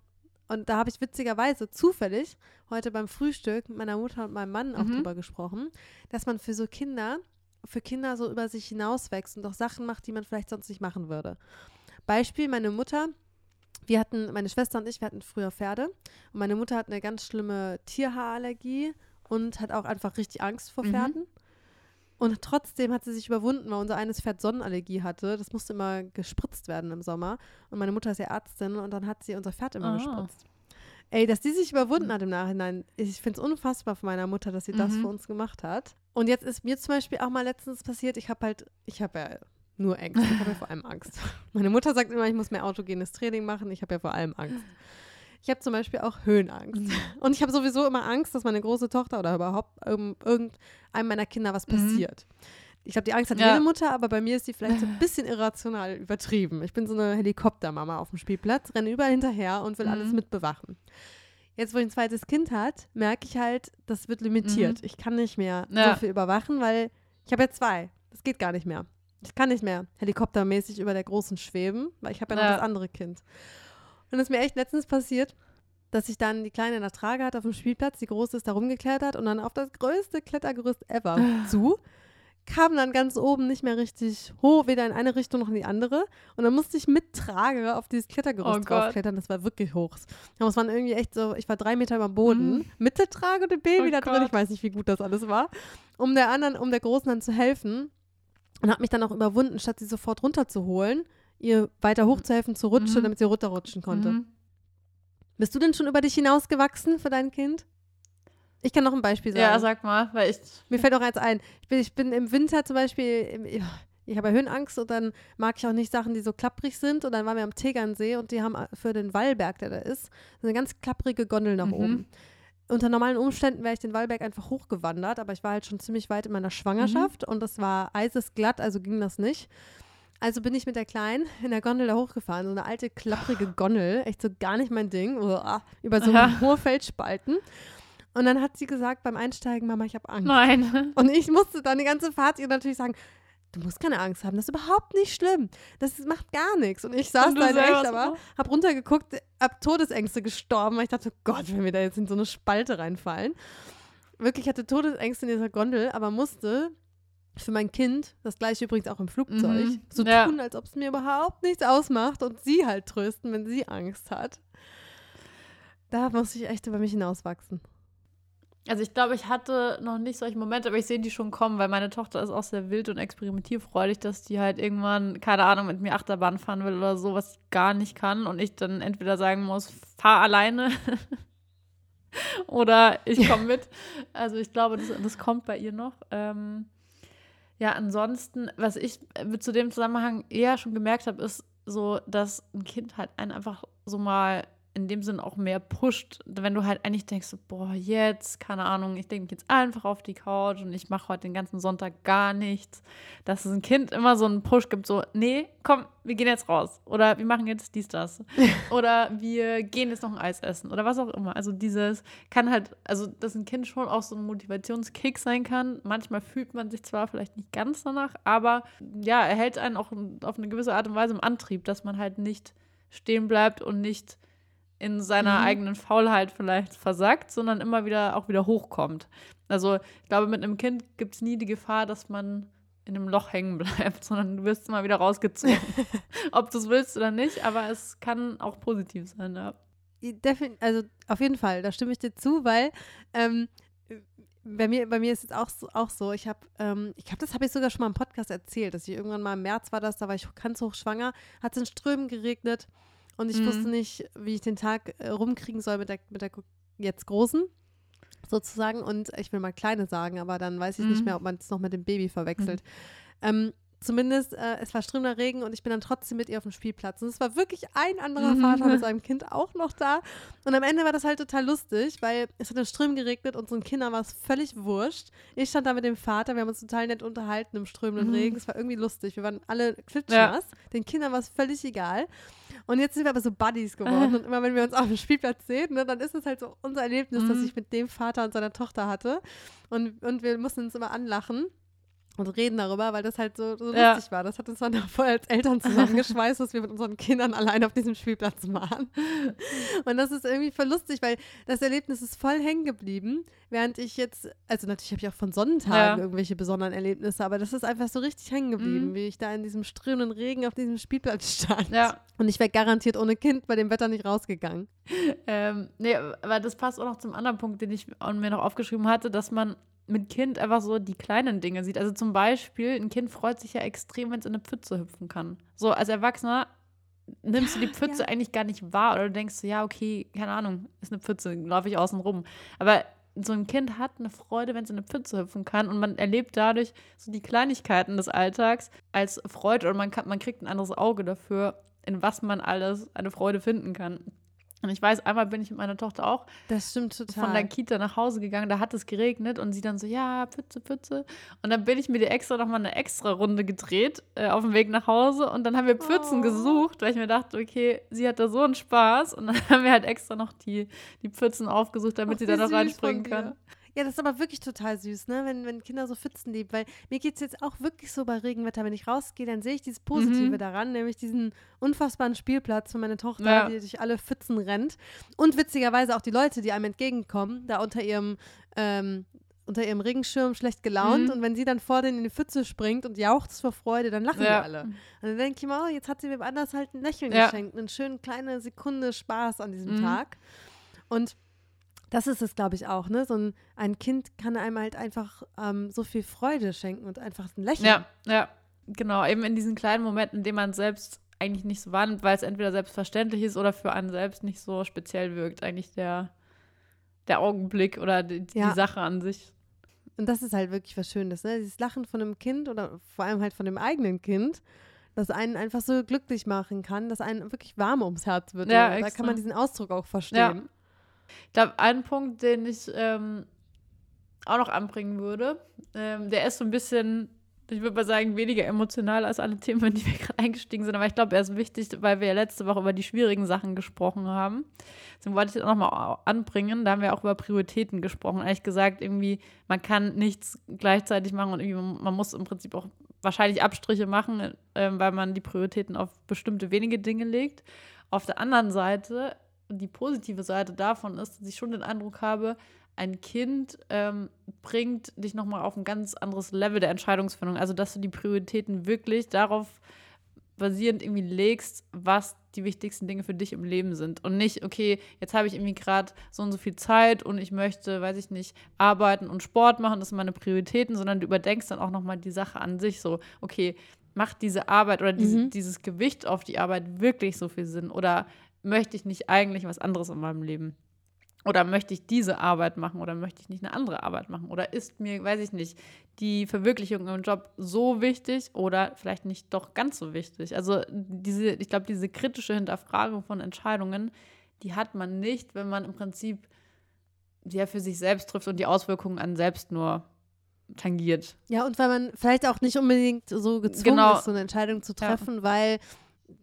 und da habe ich witzigerweise zufällig heute beim Frühstück mit meiner Mutter und meinem Mann auch Mhm. drüber gesprochen, dass man für so Kinder, für Kinder so über sich hinauswächst und auch Sachen macht, die man vielleicht sonst nicht machen würde. Beispiel, meine Mutter, wir hatten, meine Schwester und ich, wir hatten früher Pferde und meine Mutter hat eine ganz schlimme Tierhaarallergie und hat auch einfach richtig Angst vor Mhm. Und trotzdem hat sie sich überwunden, weil unser eines Pferd Sonnenallergie hatte. Das musste immer gespritzt werden im Sommer. Und meine Mutter ist ja Ärztin und dann hat sie unser Pferd immer Ah. gespritzt. Ey, dass die sich überwunden hat im Nachhinein, ich finde es unfassbar von meiner Mutter, dass sie das Mhm. für uns gemacht hat. Und jetzt ist mir zum Beispiel auch mal letztens passiert, ich habe halt, ich habe ja nur Ängste, ich habe ja vor allem Angst. Meine Mutter sagt immer, ich muss mehr autogenes Training machen, ich habe ja vor allem Angst. Ich habe zum Beispiel auch Höhenangst. Und ich habe sowieso immer Angst, dass meine große Tochter oder überhaupt ähm, irgendeinem meiner Kinder was Mhm. passiert. Ich glaube, die Angst hat Ja. jede Mutter, aber bei mir ist die vielleicht so ein bisschen irrational übertrieben. Ich bin so eine Helikoptermama auf dem Spielplatz, renne überall hinterher und will alles Mhm. mitbewachen. Jetzt, wo ich ein zweites Kind hat, merke ich halt, das wird limitiert. Mhm. Ich kann nicht mehr Ja. so viel überwachen, weil ich habe ja zwei. Das geht gar nicht mehr. Ich kann nicht mehr helikoptermäßig über der Großen schweben, weil ich habe ja noch Ja. das andere Kind. Und es ist mir echt letztens passiert, dass ich dann die Kleine in der Trage hatte auf dem Spielplatz, die Große ist da rumgeklettert und dann auf das größte Klettergerüst ever zu, kam dann ganz oben nicht mehr richtig hoch, weder in eine Richtung noch in die andere. Und dann musste ich mit Trage auf dieses Klettergerüst Oh draufklettern. Das war wirklich hoch. Aber es waren irgendwie echt so, ich war drei Meter über dem Boden, Mm. mit der Trage und dem Baby Oh da drin. Ich weiß nicht, wie gut das alles war. Um der anderen, um der Großen dann zu helfen. Und habe mich dann auch überwunden, statt sie sofort runterzuholen, ihr weiter hochzuhelfen zu rutschen, Mhm. damit sie runterrutschen konnte. Mhm. Bist du denn schon über dich hinausgewachsen für dein Kind? Ich kann noch ein Beispiel sagen. Ja, sag mal, weil ich. Mir fällt auch eins ein. Ich bin, ich bin im Winter zum Beispiel, ich habe ja Höhenangst und dann mag ich auch nicht Sachen, die so klapprig sind. Und dann waren wir am Tegernsee und die haben für den Wallberg, der da ist, eine ganz klapprige Gondel nach Mhm. oben. Unter normalen Umständen wäre ich den Wallberg einfach hochgewandert, aber ich war halt schon ziemlich weit in meiner Schwangerschaft und das war eisesglatt, also ging das nicht. Also bin ich mit der Kleinen in der Gondel da hochgefahren, so eine alte, klapprige Gondel, echt so gar nicht mein Ding, Uah, über so Aha. hohe Felsspalten. Und dann hat sie gesagt beim Einsteigen, Mama, ich habe Angst. Nein. Und ich musste dann die ganze Fahrt ihr natürlich sagen, du musst keine Angst haben, das ist überhaupt nicht schlimm. Das macht gar nichts. Und ich saß Und da echt, aber hab runtergeguckt, hab Todesängste gestorben, weil ich dachte, oh Gott, wenn wir da jetzt in so eine Spalte reinfallen. Wirklich hatte Todesängste in dieser Gondel, aber musste für mein Kind, das gleiche übrigens auch im Flugzeug, Mhm. so Ja. tun, als ob es mir überhaupt nichts ausmacht und sie halt trösten, wenn sie Angst hat. Da musste ich echt über mich hinauswachsen. Also ich glaube, ich hatte noch nicht solche Momente, aber ich sehe die schon kommen, weil meine Tochter ist auch sehr wild und experimentierfreudig, dass die halt irgendwann, keine Ahnung, mit mir Achterbahn fahren will oder so, was gar nicht kann und ich dann entweder sagen muss, fahr alleine oder ich komme mit. Also ich glaube, das, das kommt bei ihr noch. Ähm, ja, ansonsten, was ich äh, zu dem Zusammenhang eher schon gemerkt habe, ist so, dass ein Kind halt einen einfach so mal in dem Sinn auch mehr pusht, wenn du halt eigentlich denkst, so, boah, jetzt, keine Ahnung, ich denke jetzt einfach auf die Couch und ich mache heute den ganzen Sonntag gar nichts. Dass es ein Kind immer so einen Push gibt, so, nee, komm, wir gehen jetzt raus. Oder wir machen jetzt dies, das. oder wir gehen jetzt noch ein Eis essen. Oder was auch immer. Also dieses kann halt, also dass ein Kind schon auch so ein Motivationskick sein kann. Manchmal fühlt man sich zwar vielleicht nicht ganz danach, aber ja, er hält einen auch auf eine gewisse Art und Weise im Antrieb, dass man halt nicht stehen bleibt und nicht in seiner mhm. eigenen Faulheit vielleicht versagt, sondern immer wieder auch wieder hochkommt. Also ich glaube, mit einem Kind gibt es nie die Gefahr, dass man in einem Loch hängen bleibt, sondern du wirst immer wieder rausgezogen. Ob du es willst oder nicht, aber es kann auch positiv sein, ja. also auf jeden Fall, da stimme ich dir zu, weil ähm, bei mir, bei mir ist es auch so, auch so ich habe, ähm, ich glaube, das habe ich sogar schon mal im Podcast erzählt, dass ich irgendwann mal im März war das, da war ich ganz hoch schwanger, hat es in Strömen geregnet und ich mhm. wusste nicht, wie ich den Tag äh, rumkriegen soll mit der, mit der jetzt Großen sozusagen und ich will mal Kleine sagen, aber dann weiß ich mhm. nicht mehr, ob man es noch mit dem Baby verwechselt. Mhm. Ähm, zumindest, äh, es war strömender Regen und ich bin dann trotzdem mit ihr auf dem Spielplatz. Und es war wirklich ein anderer mhm. Vater mit seinem Kind auch noch da. Und am Ende war das halt total lustig, weil es hat in Strömen geregnet, unseren Kindern war es völlig wurscht. Ich stand da mit dem Vater, wir haben uns total nett unterhalten im strömenden mhm. Regen. Es war irgendwie lustig. Wir waren alle klitschnass. Ja. Den Kindern war es völlig egal. Und jetzt sind wir aber so Buddies geworden. Und immer wenn wir uns auf dem Spielplatz sehen, ne, dann ist es halt so unser Erlebnis, mhm. das ich mit dem Vater und seiner Tochter hatte. Und, und wir mussten uns immer anlachen und reden darüber, weil das halt so, so ja. lustig war. Das hat uns dann voll als Eltern zusammengeschweißt, dass wir mit unseren Kindern allein auf diesem Spielplatz waren. Und das ist irgendwie voll lustig, weil das Erlebnis ist voll hängen geblieben, während ich jetzt, also natürlich habe ich auch von Sonnentagen ja. irgendwelche besonderen Erlebnisse, aber das ist einfach so richtig hängen geblieben, mhm. wie ich da in diesem strömenden Regen auf diesem Spielplatz stand. Ja. Und ich wäre garantiert ohne Kind bei dem Wetter nicht rausgegangen. Ähm, nee, aber das passt auch noch zum anderen Punkt, den ich mir noch aufgeschrieben hatte, dass man mit Kind einfach so die kleinen Dinge sieht. Also zum Beispiel, ein Kind freut sich ja extrem, wenn es in eine Pfütze hüpfen kann. So als Erwachsener nimmst du die Pfütze ja. eigentlich gar nicht wahr oder du denkst ja, okay, keine Ahnung, ist eine Pfütze, laufe ich außen rum. Aber so ein Kind hat eine Freude, wenn es in eine Pfütze hüpfen kann und man erlebt dadurch so die Kleinigkeiten des Alltags als Freude oder man, kann, man kriegt ein anderes Auge dafür, in was man alles eine Freude finden kann. Und ich weiß, einmal bin ich mit meiner Tochter auch das stimmt total. von der Kita nach Hause gegangen, da hat es geregnet und sie dann so, ja, Pütze, Pütze. Und dann bin ich mir die extra nochmal eine extra Runde gedreht äh, auf dem Weg nach Hause und dann haben wir Pfützen oh. gesucht, weil ich mir dachte, okay, sie hat da so einen Spaß und dann haben wir halt extra noch die, die Pfützen aufgesucht, damit Ach, sie da noch reinspringen kann. Ja, das ist aber wirklich total süß, ne? Wenn, wenn Kinder so Pfützen lieben. Weil mir geht es jetzt auch wirklich so bei Regenwetter, wenn ich rausgehe, dann sehe ich dieses Positive mhm. daran, nämlich diesen unfassbaren Spielplatz für meine Tochter, ja. die durch alle Pfützen rennt. Und witzigerweise auch die Leute, die einem entgegenkommen, da unter ihrem ähm, unter ihrem Regenschirm schlecht gelaunt mhm. und wenn sie dann vor denen in die Pfütze springt und jauchzt vor Freude, dann lachen ja. wir alle. Und dann denke ich mir, oh, jetzt hat sie mir anders halt ein Lächeln ja. geschenkt, eine schöne kleine Sekunde Spaß an diesem mhm. Tag. Und das ist es, glaube ich, auch, ne? So ein, ein Kind kann einem halt einfach ähm, so viel Freude schenken und einfach ein Lächeln. Ja, ja, genau. Eben in diesen kleinen Momenten, in denen man selbst eigentlich nicht so wahrnimmt, weil es entweder selbstverständlich ist oder für einen selbst nicht so speziell wirkt. Eigentlich der, der Augenblick oder die, die ja. Sache an sich. Und das ist halt wirklich was Schönes, ne? Dieses Lachen von einem Kind oder vor allem halt von dem eigenen Kind, das einen einfach so glücklich machen kann, dass einen wirklich warm ums Herz wird. Ja, da kann man diesen Ausdruck auch verstehen. Ja. Ich glaube, ein Punkt, den ich ähm, auch noch anbringen würde, ähm, der ist so ein bisschen, ich würde mal sagen, weniger emotional als alle Themen, in die wir gerade eingestiegen sind. Aber ich glaube, er ist wichtig, weil wir ja letzte Woche über die schwierigen Sachen gesprochen haben. Deswegen wollte ich das auch nochmal anbringen. Da haben wir auch über Prioritäten gesprochen. Ehrlich gesagt, irgendwie, man kann nichts gleichzeitig machen und irgendwie, man muss im Prinzip auch wahrscheinlich Abstriche machen, äh, weil man die Prioritäten auf bestimmte wenige Dinge legt. Auf der anderen Seite die positive Seite davon ist, dass ich schon den Eindruck habe, ein Kind ähm, bringt dich nochmal auf ein ganz anderes Level der Entscheidungsfindung. Also, dass du die Prioritäten wirklich darauf basierend irgendwie legst, was die wichtigsten Dinge für dich im Leben sind. Und nicht, okay, jetzt habe ich irgendwie gerade so und so viel Zeit und ich möchte, weiß ich nicht, arbeiten und Sport machen, das sind meine Prioritäten, sondern du überdenkst dann auch nochmal die Sache an sich so, okay, macht diese Arbeit oder diese, mhm. dieses Gewicht auf die Arbeit wirklich so viel Sinn? Oder möchte ich nicht eigentlich was anderes in meinem Leben? Oder möchte ich diese Arbeit machen oder möchte ich nicht eine andere Arbeit machen? Oder ist mir, weiß ich nicht, die Verwirklichung im Job so wichtig oder vielleicht nicht doch ganz so wichtig? Also diese, ich glaube, diese kritische Hinterfragung von Entscheidungen, die hat man nicht, wenn man im Prinzip ja für sich selbst trifft und die Auswirkungen an selbst nur tangiert. Ja, und weil man vielleicht auch nicht unbedingt so gezwungen Genau. ist, so eine Entscheidung zu treffen, weil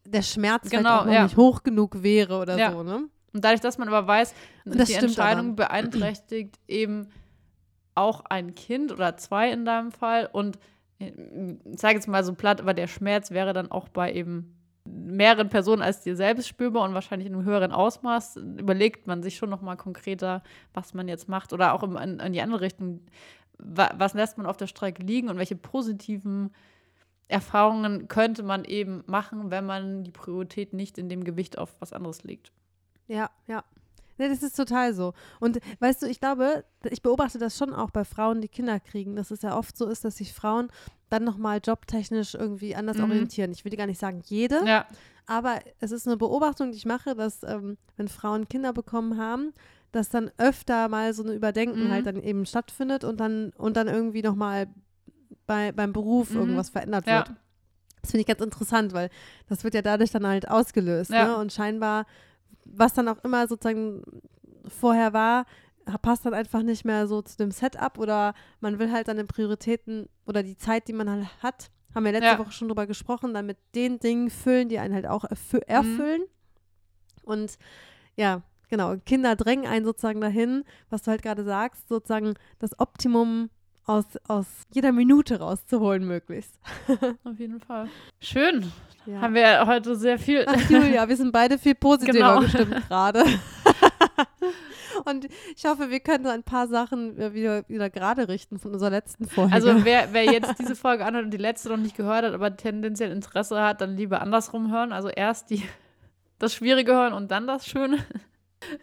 der Schmerz Genau, auch noch ja. nicht hoch genug wäre oder Ja. so, ne? Und dadurch, dass man aber weiß, Und das die Entscheidung aber. beeinträchtigt eben auch ein Kind oder zwei in deinem Fall. Und äh, ich sage jetzt mal so platt, aber der Schmerz wäre dann auch bei eben mehreren Personen als dir selbst spürbar und wahrscheinlich in einem höheren Ausmaß. Überlegt man sich schon noch mal konkreter, was man jetzt macht oder auch in, in die andere Richtung. Wa, was lässt man auf der Strecke liegen und welche positiven Erfahrungen könnte man eben machen, wenn man die Priorität nicht in dem Gewicht auf was anderes legt. Ja, ja. Nee, das ist total so. Und weißt du, ich glaube, ich beobachte das schon auch bei Frauen, die Kinder kriegen, dass es ja oft so ist, dass sich Frauen dann nochmal jobtechnisch irgendwie anders Mhm. orientieren. Ich würde gar nicht sagen jede, Ja, aber es ist eine Beobachtung, die ich mache, dass ähm, wenn Frauen Kinder bekommen haben, dass dann öfter mal so eine Überdenken Mhm. halt dann eben stattfindet und dann und dann irgendwie nochmal bei, beim Beruf Mhm. irgendwas verändert Ja. wird. Das finde ich ganz interessant, weil das wird ja dadurch dann halt ausgelöst. Ja. Ne? Und scheinbar, was dann auch immer sozusagen vorher war, passt dann einfach nicht mehr so zu dem Setup oder man will halt seine Prioritäten oder die Zeit, die man halt hat, haben wir letzte Ja. Woche schon drüber gesprochen, dann mit den Dingen füllen, die einen halt auch erfü erfüllen. Und ja, genau, Kinder drängen einen sozusagen dahin, was du halt gerade sagst, sozusagen das Optimum aus, aus jeder Minute rauszuholen, möglichst. auf jeden Fall. Schön. Ja. Haben wir heute sehr viel. Ach, Julia, wir sind beide viel positiver Genau. gestimmt gerade. Und ich hoffe, wir können so ein paar Sachen äh, wieder, wieder gerade richten von unserer letzten Folge. Also wer, wer jetzt diese Folge anhört und die letzte noch nicht gehört hat, aber tendenziell Interesse hat, dann lieber andersrum hören. Also erst die, das Schwierige hören und dann das Schöne.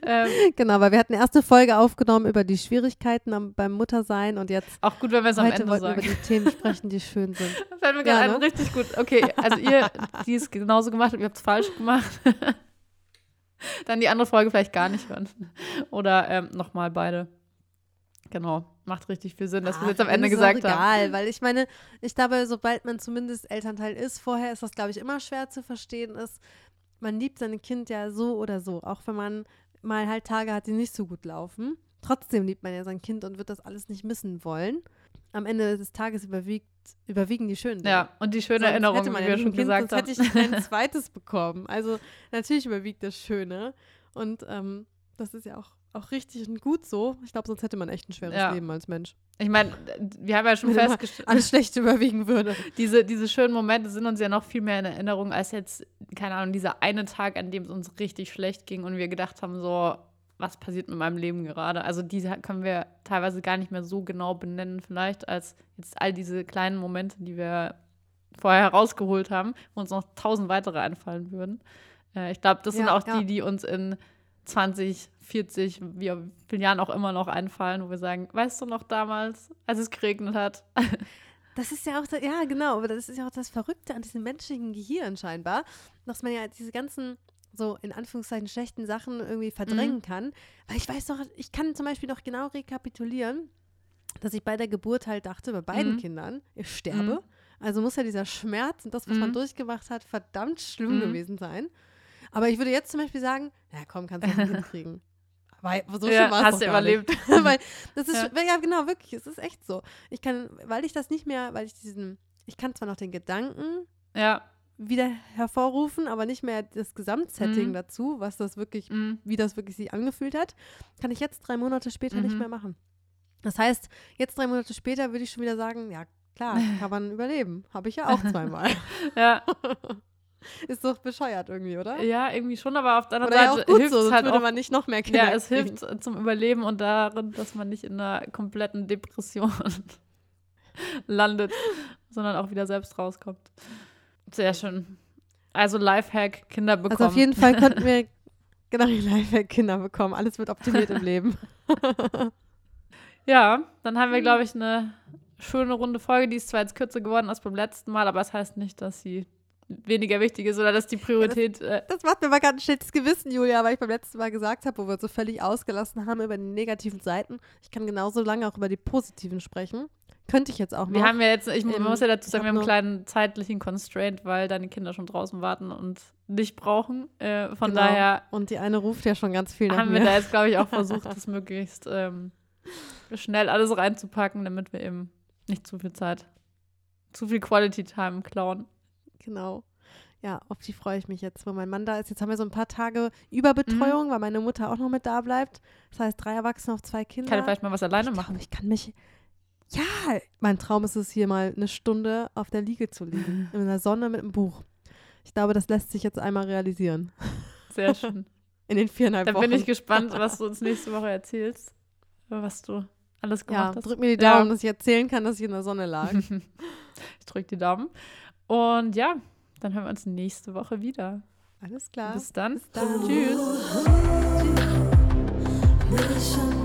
Ähm, genau, weil wir hatten erste Folge aufgenommen über die Schwierigkeiten am, beim Muttersein und jetzt auch gut, wenn wir es am Ende wollten wir über sagen. die Themen sprechen, die schön sind. Fällt mir Ja, gerade ne? ein, richtig gut. Okay, also ihr, die es genauso gemacht habt, ihr habt es falsch gemacht. dann die andere Folge vielleicht gar nicht hören. Oder ähm, nochmal beide. Genau, macht richtig viel Sinn, dass wir es jetzt am Ende gesagt haben. egal, weil ich meine, ich glaube, sobald man zumindest Elternteil ist, vorher ist das, glaube ich, immer schwer zu verstehen ist, man liebt sein Kind ja so oder so, auch wenn man mal halt Tage hat, die nicht so gut laufen. Trotzdem liebt man ja sein Kind und wird das alles nicht missen wollen. Am Ende des Tages überwiegt, überwiegen die schönen. Ja, und die schöne Sonst Erinnerung, hätte wie man wir ja schon kind, gesagt haben. sonst hätte ich kein zweites bekommen. Also natürlich überwiegt das Schöne. Und ähm, das ist ja auch, auch richtig und gut so. Ich glaube, sonst hätte man echt ein schweres Ja. Leben als Mensch. Ich meine, wir haben ja schon festgestellt, Alles Schlechte überwiegen würde. diese, diese schönen Momente sind uns ja noch viel mehr in Erinnerung als jetzt, keine Ahnung, dieser eine Tag, an dem es uns richtig schlecht ging und wir gedacht haben, so, was passiert mit meinem Leben gerade? Also diese können wir teilweise gar nicht mehr so genau benennen, vielleicht, als jetzt all diese kleinen Momente, die wir vorher herausgeholt haben, wo uns noch tausend weitere einfallen würden. Äh, ich glaube, das sind Ja, auch ja. die, die uns in 20, 40, wie vielen Jahren auch immer noch einfallen, wo wir sagen, weißt du noch damals, als es geregnet hat? Das ist ja auch, da, ja genau, aber das ist ja auch das Verrückte an diesem menschlichen Gehirn scheinbar, dass man ja diese ganzen so in Anführungszeichen schlechten Sachen irgendwie verdrängen Mhm. kann. Weil ich weiß doch, ich kann zum Beispiel noch genau rekapitulieren, dass ich bei der Geburt halt dachte, bei beiden Mhm. Kindern, ich sterbe. Mhm. Also muss ja dieser Schmerz und das, was man Mhm. durchgemacht hat, verdammt schlimm Mhm. gewesen sein. Aber ich würde jetzt zum Beispiel sagen, ja komm, kannst du noch ein Kind kriegen. Weil so Ja, schlimm war hast du nicht. überlebt. weil das ist, Ja. ja. genau, wirklich, es ist echt so. Ich kann, weil ich das nicht mehr, weil ich diesen, ich kann zwar noch den Gedanken Ja. wieder hervorrufen, aber nicht mehr das Gesamtsetting Mhm. dazu, was das wirklich, Mhm. wie das wirklich sich angefühlt hat, kann ich jetzt drei Monate später nicht Mhm. mehr machen. Das heißt, jetzt drei Monate später würde ich schon wieder sagen, ja klar, kann man überleben. Habe ich ja auch zweimal. Ja. Ist doch bescheuert irgendwie, oder? ja, irgendwie schon, aber auf der anderen Oder ja Seite gut hilft so, es halt würde auch. man nicht noch mehr Kinder Ja, es kriegen. hilft zum Überleben und darin, dass man nicht in einer kompletten Depression landet, sondern auch wieder selbst rauskommt. Sehr schön. Also Lifehack, Kinder bekommen. Also auf jeden Fall konnten wir genau die Lifehack-Kinder bekommen. Alles wird optimiert im Leben. Ja, dann haben wir, glaube ich, eine schöne runde Folge. Die ist zwar jetzt kürzer geworden als beim letzten Mal, aber es heißt nicht, dass sie weniger wichtig ist oder dass die Priorität. Ja, das, das, macht mir mal ganz schlechtes Gewissen, Julia, weil ich beim letzten Mal gesagt habe, wo wir uns so völlig ausgelassen haben über die negativen Seiten. Ich kann genauso lange auch über die positiven sprechen. Könnte ich jetzt auch noch. Wir haben ja jetzt, ich ähm, muss ja dazu sagen, wir haben einen kleinen zeitlichen Constraint, weil deine Kinder schon draußen warten und dich brauchen. Äh, von genau. daher. Und die eine ruft ja schon ganz viel nach Haben mir. wir da jetzt, glaube ich, auch versucht, das möglichst ähm, schnell alles reinzupacken, damit wir eben nicht zu viel Zeit, zu viel Quality Time klauen. Genau. Ja, auf die freue ich mich jetzt, wo mein Mann da ist. Jetzt haben wir so ein paar Tage Überbetreuung, mhm. weil meine Mutter auch noch mit da bleibt. Das heißt, drei Erwachsene auf zwei Kinder. Kann ich vielleicht mal was alleine ich machen? Glaub, ich kann mich, ja, mein Traum ist es, hier mal eine Stunde auf der Liege zu liegen. in der Sonne mit einem Buch. Ich glaube, das lässt sich jetzt einmal realisieren. Sehr schön. In den viereinhalb Wochen. Da bin ich gespannt, was du uns nächste Woche erzählst. Was du alles gemacht ja, hast. Drück mir die Daumen, ja. dass ich erzählen kann, dass ich in der Sonne lag. ich drück die Daumen. Und ja, dann hören wir uns nächste Woche wieder. Alles klar. Bis dann. Bis dann. Tschüss. Tschüss.